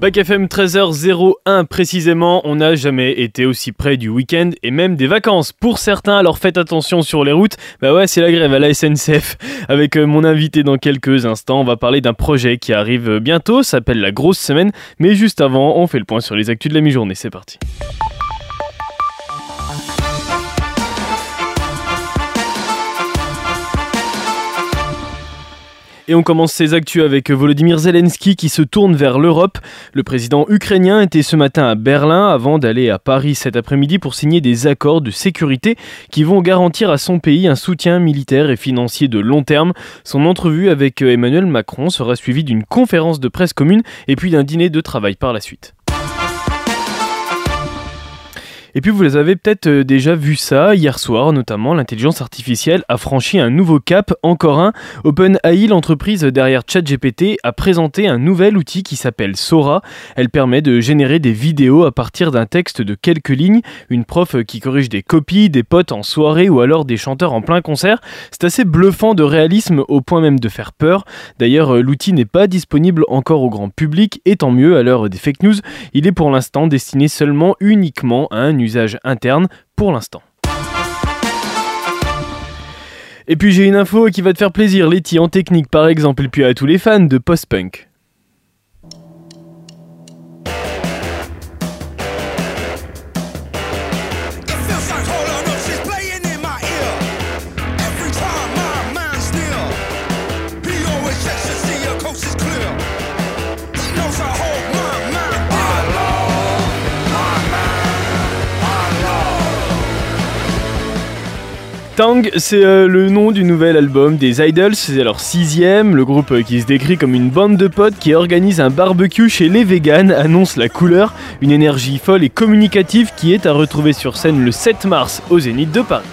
Bac FM 13h01 précisément, on n'a jamais été aussi près du week-end et même des vacances. Pour certains, alors faites attention sur les routes. Bah ouais, c'est la grève à la SNCF. Avec euh, mon invité dans quelques instants, on va parler d'un projet qui arrive bientôt, s'appelle la grosse semaine. Mais juste avant, on fait le point sur les actus de la mi-journée. C'est parti. Et on commence ces actus avec Volodymyr Zelensky qui se tourne vers l'Europe. Le président ukrainien était ce matin à Berlin avant d'aller à Paris cet après-midi pour signer des accords de sécurité qui vont garantir à son pays un soutien militaire et financier de long terme. Son entrevue avec Emmanuel Macron sera suivie d'une conférence de presse commune et puis d'un dîner de travail par la suite. Et puis vous avez peut-être euh, déjà vu ça hier soir, notamment l'intelligence artificielle a franchi un nouveau cap, encore un. OpenAI, l'entreprise derrière ChatGPT, a présenté un nouvel outil qui s'appelle Sora. Elle permet de générer des vidéos à partir d'un texte de quelques lignes. Une prof qui corrige des copies, des potes en soirée ou alors des chanteurs en plein concert. C'est assez bluffant de réalisme au point même de faire peur. D'ailleurs, euh, l'outil n'est pas disponible encore au grand public et tant mieux à l'heure des fake news. Il est pour l'instant destiné seulement uniquement à un usage interne pour l'instant. Et puis j'ai une info qui va te faire plaisir, Letty en technique par exemple, et puis à tous les fans de post-punk. Tang, c'est euh, le nom du nouvel album des Idols, c'est leur sixième. Le groupe euh, qui se décrit comme une bande de potes qui organise un barbecue chez les vegans annonce la couleur, une énergie folle et communicative qui est à retrouver sur scène le 7 mars au Zénith de Paris.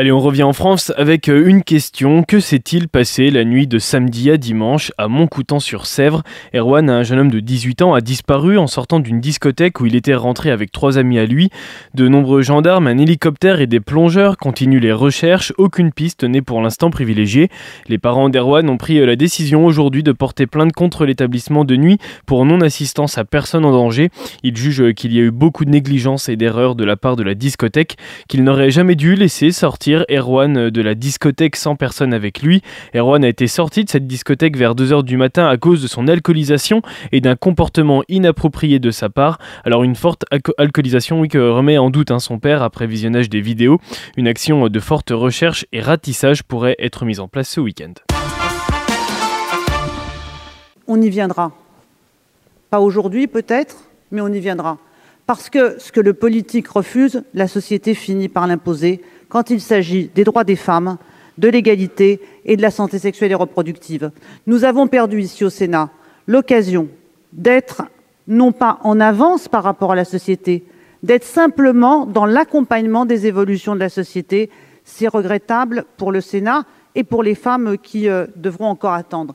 Allez, on revient en France avec euh, une question. Que s'est-il passé la nuit de samedi à dimanche à Montcoutan-sur-Sèvre Erwan, un jeune homme de 18 ans, a disparu en sortant d'une discothèque où il était rentré avec trois amis à lui. De nombreux gendarmes, un hélicoptère et des plongeurs continuent les recherches. Aucune piste n'est pour l'instant privilégiée. Les parents d'Erwan ont pris euh, la décision aujourd'hui de porter plainte contre l'établissement de nuit pour non-assistance à personne en danger. Ils jugent euh, qu'il y a eu beaucoup de négligence et d'erreurs de la part de la discothèque, qu'il n'aurait jamais dû laisser sortir Erwan de la discothèque sans personne avec lui. Erwan a été sorti de cette discothèque vers 2h du matin à cause de son alcoolisation et d'un comportement inapproprié de sa part. Alors une forte alcoolisation oui, que remet en doute hein, son père après visionnage des vidéos. Une action de forte recherche et ratissage pourrait être mise en place ce week-end. On y viendra. Pas aujourd'hui peut-être, mais on y viendra. Parce que ce que le politique refuse, la société finit par l'imposer quand il s'agit des droits des femmes, de l'égalité et de la santé sexuelle et reproductive. Nous avons perdu ici au Sénat l'occasion d'être non pas en avance par rapport à la société, d'être simplement dans l'accompagnement des évolutions de la société. C'est regrettable pour le Sénat et pour les femmes qui euh, devront encore attendre.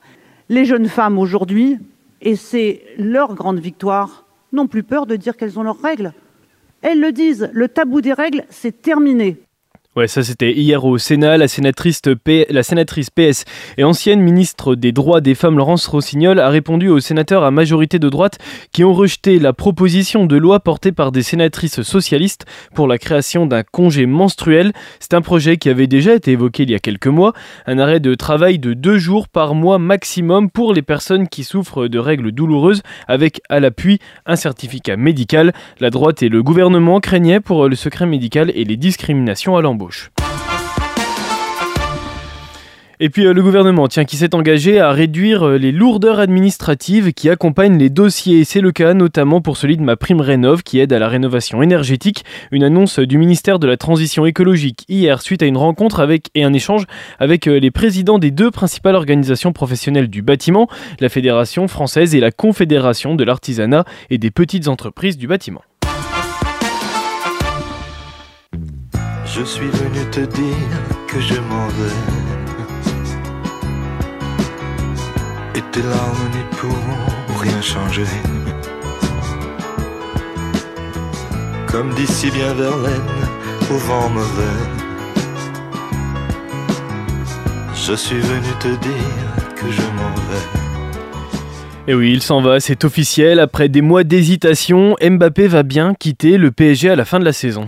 Les jeunes femmes aujourd'hui, et c'est leur grande victoire, n'ont plus peur de dire qu'elles ont leurs règles. Elles le disent, le tabou des règles, c'est terminé. Ouais, ça c'était hier au Sénat. La sénatrice, la sénatrice PS et ancienne ministre des droits des femmes Laurence Rossignol a répondu aux sénateurs à majorité de droite qui ont rejeté la proposition de loi portée par des sénatrices socialistes pour la création d'un congé menstruel. C'est un projet qui avait déjà été évoqué il y a quelques mois. Un arrêt de travail de deux jours par mois maximum pour les personnes qui souffrent de règles douloureuses avec à l'appui un certificat médical. La droite et le gouvernement craignaient pour le secret médical et les discriminations à l'embauche. Et puis euh, le gouvernement tient qui s'est engagé à réduire euh, les lourdeurs administratives qui accompagnent les dossiers. C'est le cas notamment pour celui de ma prime rénov qui aide à la rénovation énergétique. Une annonce du ministère de la Transition écologique hier suite à une rencontre avec et un échange avec euh, les présidents des deux principales organisations professionnelles du bâtiment, la Fédération française et la Confédération de l'artisanat et des petites entreprises du bâtiment. Je suis venu te dire que je m'en vais. Et tes larmes n'y pourront rien changer. comme d'ici bien Verlaine, au vent mauvais. Je suis venu te dire que je m'en vais. Et oui, il s'en va, c'est officiel. Après des mois d'hésitation, Mbappé va bien quitter le PSG à la fin de la saison.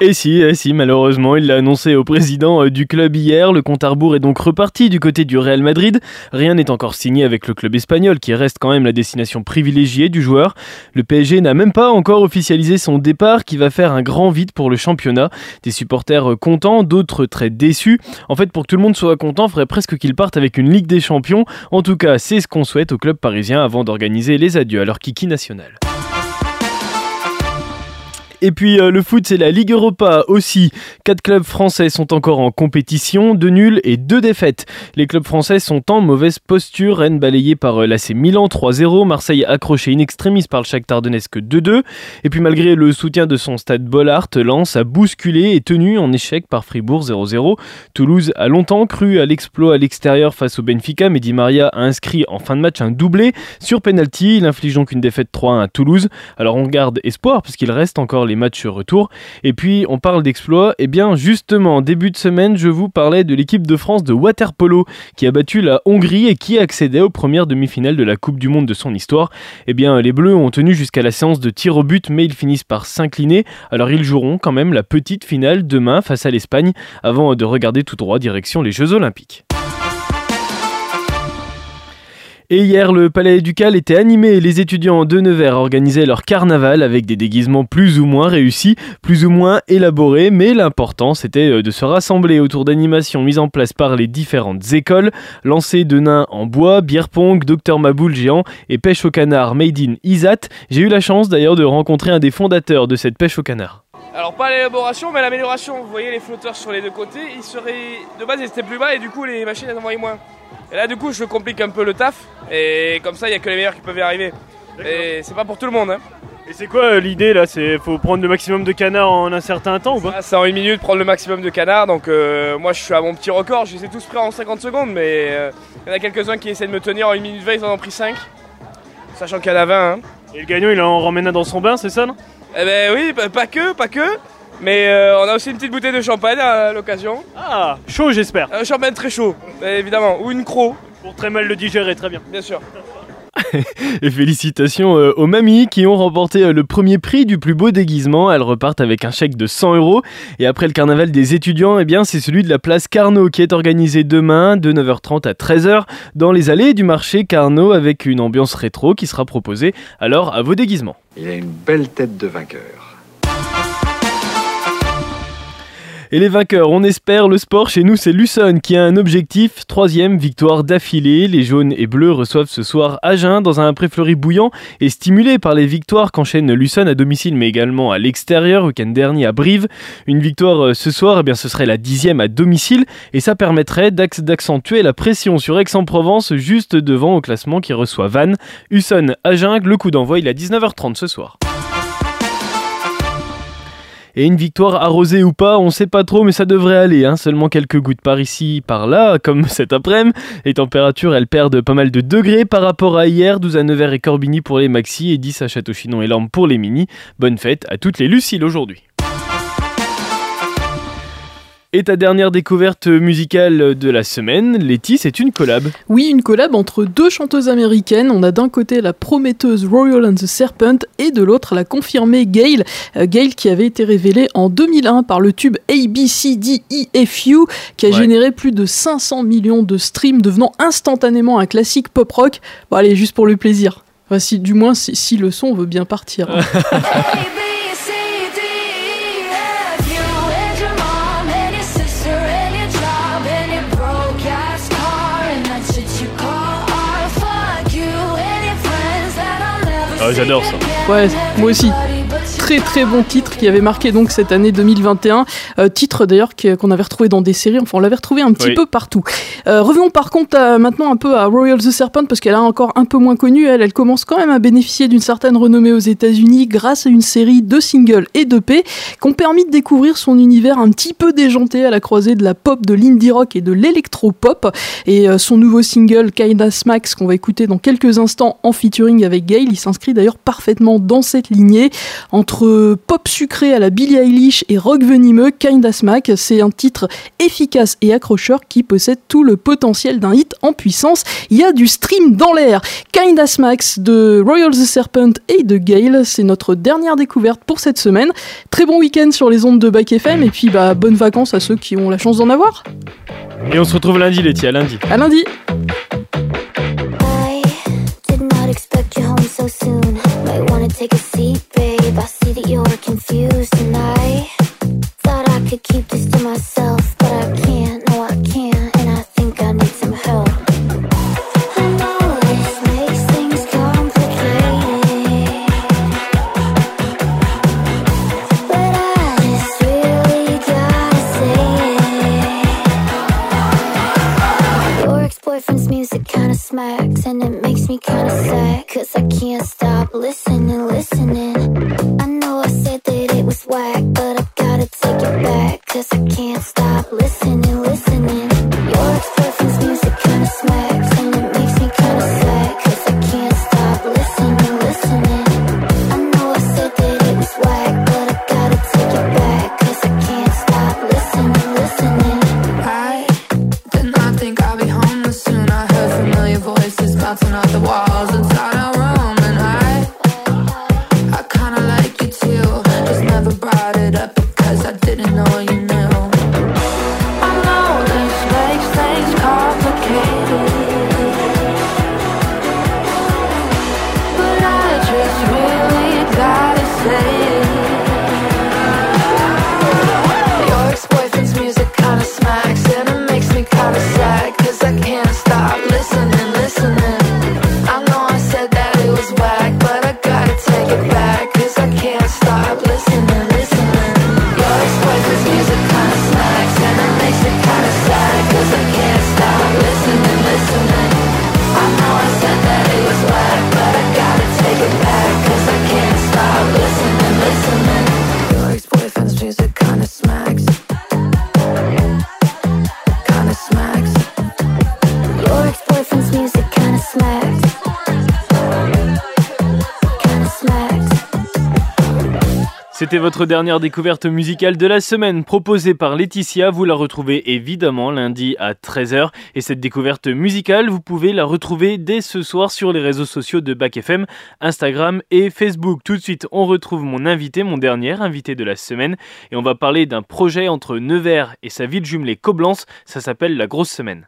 Et si, et si, malheureusement, il l'a annoncé au président euh, du club hier. Le compte à rebours est donc reparti du côté du Real Madrid. Rien n'est encore signé avec le club espagnol, qui reste quand même la destination privilégiée du joueur. Le PSG n'a même pas encore officialisé son départ, qui va faire un grand vide pour le championnat. Des supporters euh, contents, d'autres très déçus. En fait, pour que tout le monde soit content, il faudrait presque qu'il parte avec une Ligue des Champions. En tout cas, c'est ce qu'on souhaite au club parisien avant d'organiser les adieux à leur kiki national. Et puis euh, le foot, c'est la Ligue Europa aussi. Quatre clubs français sont encore en compétition, deux nuls et deux défaites. Les clubs français sont en mauvaise posture. Rennes balayé par euh, l'AC Milan 3-0, Marseille accroché in extremis par le Shakhtar Donetsk 2-2. Et puis malgré le soutien de son stade Bollard, Lens a bousculé et tenu en échec par Fribourg 0-0. Toulouse a longtemps cru à l'exploit à l'extérieur face au Benfica, mais Di Maria a inscrit en fin de match un doublé sur penalty. Il inflige donc une défaite 3-1 à Toulouse. Alors on garde espoir puisqu'il reste encore les matchs retour. Et puis on parle d'exploit. Et eh bien justement, début de semaine, je vous parlais de l'équipe de France de waterpolo qui a battu la Hongrie et qui accédait aux premières demi-finales de la Coupe du Monde de son histoire. Et eh bien les Bleus ont tenu jusqu'à la séance de tir au but, mais ils finissent par s'incliner. Alors ils joueront quand même la petite finale demain face à l'Espagne avant de regarder tout droit direction les Jeux Olympiques. Et hier, le palais ducal était animé et les étudiants de Nevers organisaient leur carnaval avec des déguisements plus ou moins réussis, plus ou moins élaborés, mais l'important c'était euh, de se rassembler autour d'animations mises en place par les différentes écoles, lancer de nains en bois, bière pong, docteur Maboul géant et pêche au canard made in Isat. J'ai eu la chance d'ailleurs de rencontrer un des fondateurs de cette pêche au canard. Alors pas l'élaboration mais l'amélioration, vous voyez les flotteurs sur les deux côtés, ils seraient de base ils étaient plus bas et du coup les machines elles envoyaient moins. Et là, du coup, je complique un peu le taf. Et comme ça, il n'y a que les meilleurs qui peuvent y arriver. Et c'est pas pour tout le monde. Hein. Et c'est quoi euh, l'idée là? C'est faut prendre le maximum de canards en un certain temps ou pas? C'est en une minute prendre le maximum de canards. Donc euh, moi, je suis à mon petit record. Je les ai tous pris en 50 secondes, mais euh, il y en a quelques-uns qui essaient de me tenir en une minute 20. Ils en ont pris 5. Sachant qu'il y en a 20. Hein. Et le gagnant, il en ramène un dans son bain, c'est ça non? Eh ben oui, pas que, pas que. Mais euh, on a aussi une petite bouteille de champagne à l'occasion. Ah, chaud j'espère. Un champagne très chaud, évidemment. Ou une croc. Pour très mal le digérer, très bien. Bien sûr. Et félicitations euh, aux mamies qui ont remporté euh, le premier prix du plus beau déguisement. Elles repartent avec un chèque de 100 euros. Et après le carnaval des étudiants, eh bien, c'est celui de la place Carnot qui est organisé demain de 9h30 à 13h dans les allées du marché Carnot avec une ambiance rétro qui sera proposée alors à vos déguisements. Il a une belle tête de vainqueur. Et les vainqueurs, on espère, le sport chez nous, c'est Luson qui a un objectif, troisième victoire d'affilée. Les jaunes et bleus reçoivent ce soir Agen dans un préfleuri bouillant et stimulé par les victoires qu'enchaîne Luson à domicile mais également à l'extérieur, week-end dernier à Brive. Une victoire euh, ce soir, eh bien, ce serait la dixième à domicile et ça permettrait d'accentuer la pression sur Aix-en-Provence juste devant au classement qui reçoit Vannes. Husson, Agen, le coup d'envoi il est à 19h30 ce soir. Et une victoire arrosée ou pas, on sait pas trop, mais ça devrait aller. Hein. Seulement quelques gouttes par ici, par là, comme cet après-midi. Les températures, elles perdent pas mal de degrés par rapport à hier. 12 à Nevers et Corbigny pour les maxi et 10 à Château-Chinon et Lorme pour les mini. Bonne fête à toutes les Luciles aujourd'hui. Et ta dernière découverte musicale de la semaine, Letty, c'est une collab. Oui, une collab entre deux chanteuses américaines. On a d'un côté la prometteuse Royal and the Serpent et de l'autre la confirmée Gail. Euh, Gail qui avait été révélée en 2001 par le tube ABCDEFU qui a généré plus de 500 millions de streams, devenant instantanément un classique pop rock. Bon, allez, juste pour le plaisir. Enfin, si, du moins, si, si le son veut bien partir. Hein. Ah, j'adore ça. Ouais, moi aussi. Très très bon titre qui avait marqué donc cette année 2021. Euh, titre d'ailleurs qu'on avait retrouvé dans des séries, enfin on l'avait retrouvé un petit peu partout. Euh, revenons par contre maintenant un peu à Royal the Serpent parce qu'elle a encore un peu moins connue. Elle, elle commence quand même à bénéficier d'une certaine renommée aux États-Unis grâce à une série de singles et de P qui ont permis de découvrir son univers un petit peu déjanté à la croisée de la pop, de l'indie rock et de l'électro-pop. Et euh, son nouveau single Kinda Smacks qu'on va écouter dans quelques instants en featuring avec Gail, il s'inscrit d'ailleurs parfaitement dans cette lignée entre pop sucré à la Billie Eilish et rock venimeux. Kinda Smack, c'est un titre efficace et accrocheur qui possède tout le potentiel d'un hit en puissance. Il y a du stream dans l'air. Kinda Smacks de Royal the Serpent et de Gail, c'est notre dernière découverte pour cette semaine. Très bon week-end sur les ondes de Bac FM et puis bah bonnes vacances à ceux qui ont la chance d'en avoir. Et on se retrouve lundi, Letty, à lundi. À lundi. you're confused, and I thought I could keep this to myself, but I can't. No, I can't, and I think I need some help. I know this makes things complicated, but I just really gotta say it. Your ex-boyfriend's music kinda smacks, and it makes me kinda sad, cause I can't stop listening, listening was whack, but I gotta take it back, cause I can't stop. C'était votre dernière découverte musicale de la semaine proposée par Laetitia. Vous la retrouvez évidemment lundi à 13h. Et cette découverte musicale, vous pouvez la retrouver dès ce soir sur les réseaux sociaux de Bac FM, Instagram et Facebook. Tout de suite, on retrouve mon invité, mon dernier invité de la semaine. Et on va parler d'un projet entre Nevers et sa ville jumelée Coblence. Ça s'appelle La Grosse Semaine.